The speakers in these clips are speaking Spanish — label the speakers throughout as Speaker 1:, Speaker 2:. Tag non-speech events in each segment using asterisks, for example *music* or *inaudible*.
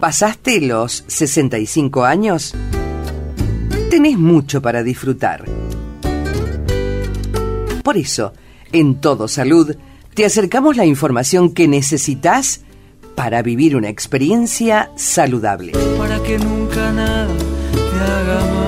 Speaker 1: ¿Pasaste los 65 años? Tenés mucho para disfrutar. Por eso, en Todo Salud, te acercamos la información que necesitas para vivir una experiencia saludable.
Speaker 2: Para que nunca nada te haga mal.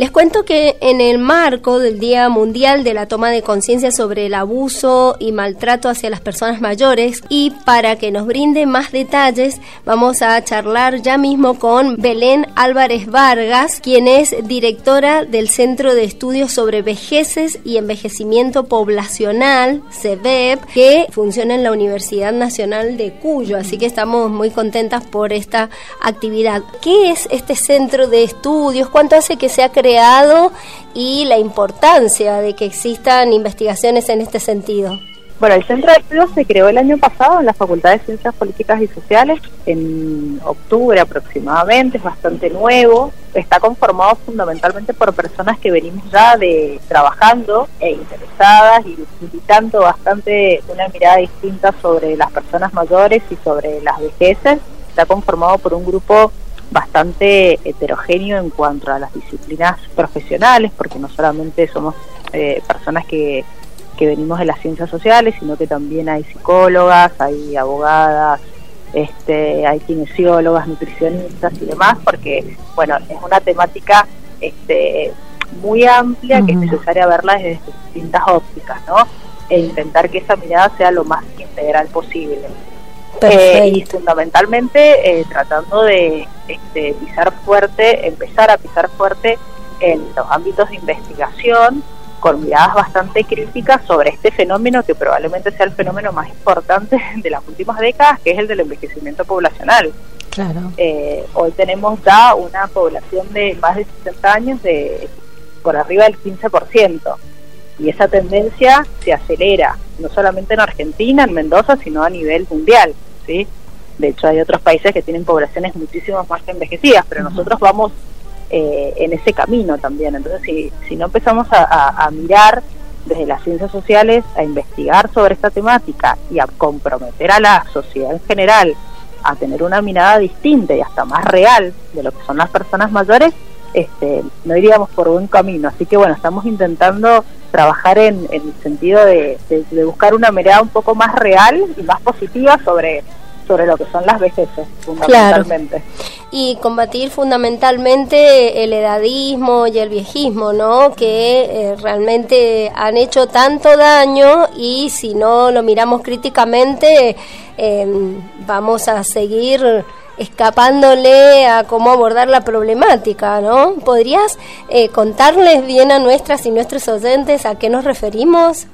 Speaker 3: Les cuento que en el marco del Día Mundial de la Toma de Conciencia sobre el Abuso y Maltrato hacia las Personas Mayores y para que nos brinde más detalles vamos a charlar ya mismo con Belén Álvarez Vargas, quien es directora del Centro de Estudios sobre Vejeces y Envejecimiento Poblacional, CEVEP, que funciona en la Universidad Nacional de Cuyo. Así que estamos muy contentas por esta actividad. ¿Qué es este centro de estudios? ¿Cuánto hace que se ha creado? Y la importancia de que existan investigaciones en este sentido.
Speaker 4: Bueno, el Centro de Estudios se creó el año pasado en la Facultad de Ciencias Políticas y Sociales, en octubre aproximadamente, es bastante nuevo. Está conformado fundamentalmente por personas que venimos ya de trabajando e interesadas y necesitando bastante una mirada distinta sobre las personas mayores y sobre las vejeces. Está conformado por un grupo bastante heterogéneo en cuanto a las disciplinas profesionales, porque no solamente somos eh, personas que, que venimos de las ciencias sociales, sino que también hay psicólogas, hay abogadas, este, hay kinesiólogas, nutricionistas y demás, porque bueno, es una temática este, muy amplia que es necesaria verla desde distintas ópticas, ¿no? E intentar que esa mirada sea lo más integral posible. Eh, y fundamentalmente eh, tratando de este, pisar fuerte, empezar a pisar fuerte en los ámbitos de investigación con miradas bastante críticas sobre este fenómeno que probablemente sea el fenómeno más importante *laughs* de las últimas décadas, que es el del envejecimiento poblacional.
Speaker 3: Claro.
Speaker 4: Eh, hoy tenemos ya una población de más de 60 años de por arriba del 15%. Y esa tendencia se acelera, no solamente en Argentina, en Mendoza, sino a nivel mundial. De hecho, hay otros países que tienen poblaciones muchísimo más envejecidas, pero nosotros vamos eh, en ese camino también. Entonces, si, si no empezamos a, mirar desde las ciencias sociales, a investigar sobre esta temática y a comprometer a la sociedad en general a tener una mirada distinta y hasta más real de lo que son las personas mayores, este, no iríamos por buen camino. Así que bueno, estamos intentando trabajar en, en el sentido de, de, buscar una mirada un poco más real y más positiva sobre sobre lo que son las vejeces, fundamentalmente.
Speaker 3: Y combatir fundamentalmente el edadismo y el viejismo, ¿no? Que eh, realmente han hecho tanto daño y si no lo miramos críticamente, eh, vamos a seguir escapándole a cómo abordar la problemática, ¿no? ¿Podrías eh, contarles bien a nuestras y nuestros oyentes a qué nos referimos?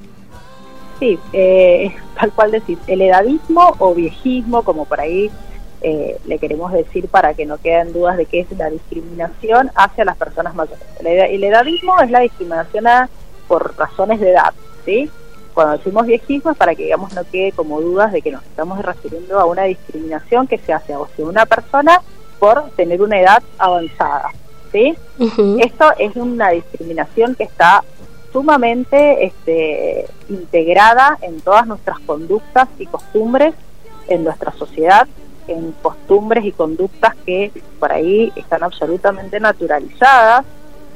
Speaker 4: Sí, eh, tal cual decir, el edadismo o viejismo, como por ahí eh, le queremos decir para que no queden dudas de qué es la discriminación hacia las personas mayores. El, edadismo es la discriminación por razones de edad, ¿sí? Cuando decimos viejismo es para que digamos no quede como dudas de que nos estamos refiriendo a una discriminación que se hace hacia una persona por tener una edad avanzada, ¿sí? Esto es una discriminación que está sumamente este, integrada en todas nuestras conductas y costumbres en nuestra sociedad, en costumbres y conductas que por ahí están absolutamente naturalizadas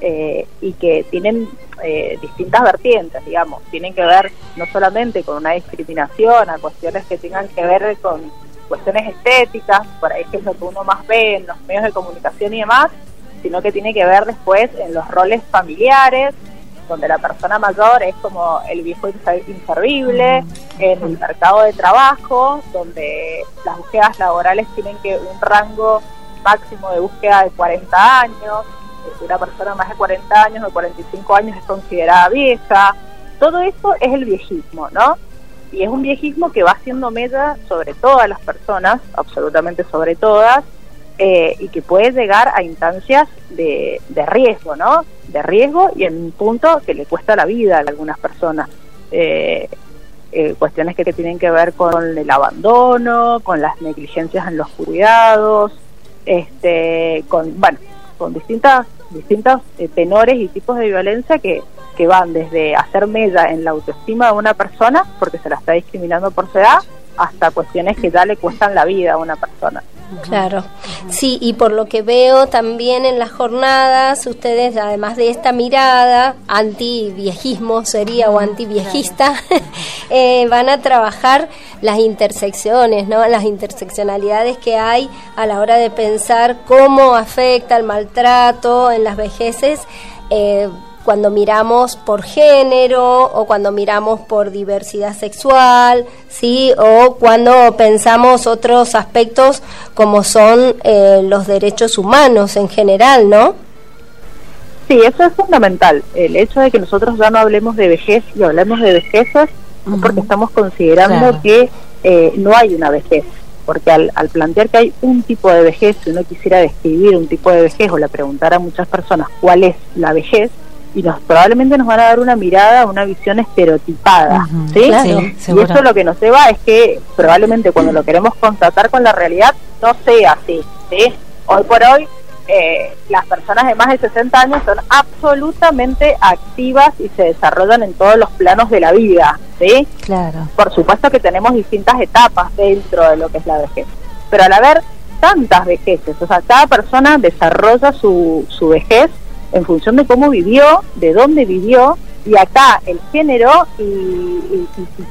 Speaker 4: eh, y que tienen eh, distintas vertientes, digamos, tienen que ver no solamente con una discriminación, a cuestiones que tengan que ver con cuestiones estéticas, por ahí que es lo que uno más ve en los medios de comunicación y demás, sino que tiene que ver después en los roles familiares, donde la persona mayor es como el viejo inservible, en el mercado de trabajo, donde las búsquedas laborales tienen que un rango máximo de búsqueda de 40 años, una persona más de 40 años o 45 años es considerada vieja, todo eso es el viejismo, ¿no? Y es un viejismo que va haciendo mella sobre todas las personas, absolutamente sobre todas, eh, y que puede llegar a instancias de, riesgo, ¿no? De riesgo y en un punto que le cuesta la vida a algunas personas. Eh, eh, cuestiones que, tienen que ver con el abandono, con las negligencias en los cuidados, este, con, bueno, con distintas, distintos eh, tenores y tipos de violencia que, que van desde hacer mella en la autoestima de una persona, porque se la está discriminando por su edad, hasta cuestiones que ya le cuestan la vida a una persona.
Speaker 3: Claro, sí, y por lo que veo también en las jornadas, ustedes, además de esta mirada anti-viejismo sería o anti-viejista, *laughs* eh, van a trabajar las intersecciones, ¿no? las interseccionalidades que hay a la hora de pensar cómo afecta el maltrato en las vejeces. Eh, cuando miramos por género o cuando miramos por diversidad sexual, ¿sí? O cuando pensamos otros aspectos como son eh, los derechos humanos en general, ¿no?
Speaker 4: Sí, eso es fundamental. El hecho de que nosotros ya no hablemos de vejez y hablemos de vejeces porque estamos considerando que eh, no hay una vejez. Porque al, al plantear que hay un tipo de vejez, si uno quisiera describir un tipo de vejez o le preguntar a muchas personas cuál es la vejez, y nos probablemente nos van a dar una mirada, una visión estereotipada, ¿sí? y eso lo que nos lleva es que probablemente cuando lo queremos contratar con la realidad no sea así, ¿sí? Hoy por hoy eh, las personas de más de 60 años son absolutamente activas y se desarrollan en todos los planos de la vida, ¿sí?
Speaker 5: Claro.
Speaker 4: Por supuesto que tenemos distintas etapas dentro de lo que es la vejez, pero al haber tantas vejeces, o sea, cada persona desarrolla su, su vejez en función de cómo vivió, de dónde vivió, y acá el género, y,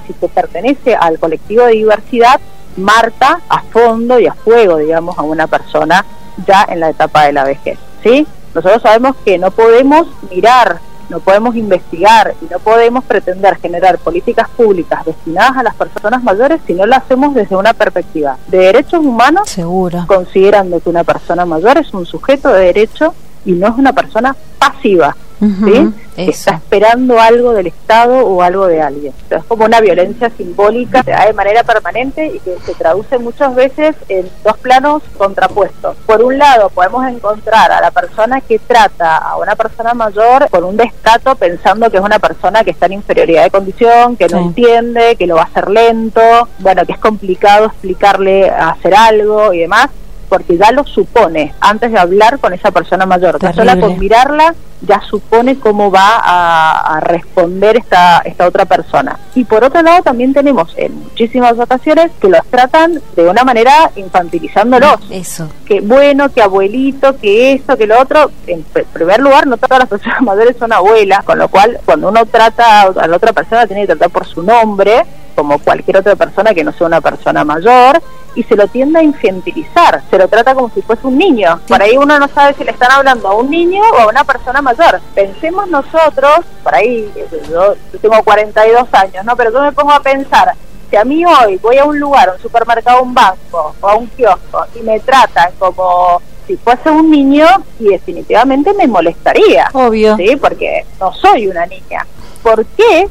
Speaker 4: si se pertenece al colectivo de diversidad, marca a fondo y a fuego, digamos, a una persona ya en la etapa de la vejez. ¿sí? Nosotros sabemos que no podemos mirar, no podemos investigar y no podemos pretender generar políticas públicas destinadas a las personas mayores si no lo hacemos desde una perspectiva de derechos humanos,
Speaker 5: Seguro.
Speaker 4: considerando que una persona mayor es un sujeto de derecho y no es una persona pasiva, ¿sí? que está esperando algo del Estado o algo de alguien. es como una violencia simbólica que da de manera permanente y que se traduce muchas veces en dos planos contrapuestos. Por un lado, podemos encontrar a la persona que trata a una persona mayor con un descato pensando que es una persona que está en inferioridad de condición, que no entiende, que lo va a hacer lento, bueno, que es complicado explicarle a hacer algo y demás porque ya lo supone antes de hablar con esa persona mayor. Que sola con mirarla ya supone cómo va a, responder esta, esta otra persona. Y por otro lado también tenemos en muchísimas ocasiones que los tratan de una manera infantilizándolos.
Speaker 5: Eso.
Speaker 4: Que bueno, que abuelito, que esto, que lo otro. En primer lugar, no todas las personas *laughs* mayores son abuelas, con lo cual cuando uno trata a la otra persona tiene que tratar por su nombre como cualquier otra persona que no sea una persona mayor y se lo tiende a infantilizar, se lo trata como si fuese un niño. Por ahí uno no sabe si le están hablando a un niño o a una persona mayor. Pensemos nosotros, por ahí, yo, tengo 42 años, ¿no? Pero yo me pongo a pensar, si a mí hoy voy a un lugar, a un supermercado, a un banco o a un kiosco y me tratan como si fuese un niño y definitivamente me molestaría.
Speaker 5: Obvio.
Speaker 4: Sí, porque no soy una niña. ¿Por qué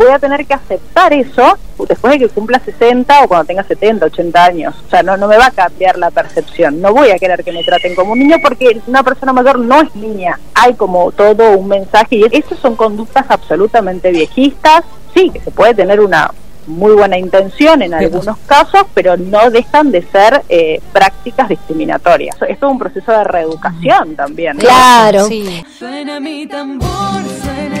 Speaker 4: voy a tener que aceptar eso después de que cumpla 60 o cuando tenga 70, 80 años. O sea, no, no me va a cambiar la percepción. No voy a querer que me traten como un niño porque una persona mayor no es niña. Hay como todo un mensaje y esas son conductas absolutamente viejistas. Sí, que se puede tener una muy buena intención en algunos casos, pero no dejan de ser eh, prácticas discriminatorias. Esto es un proceso de reeducación también.
Speaker 3: Claro.
Speaker 2: Suena mi tambor, suena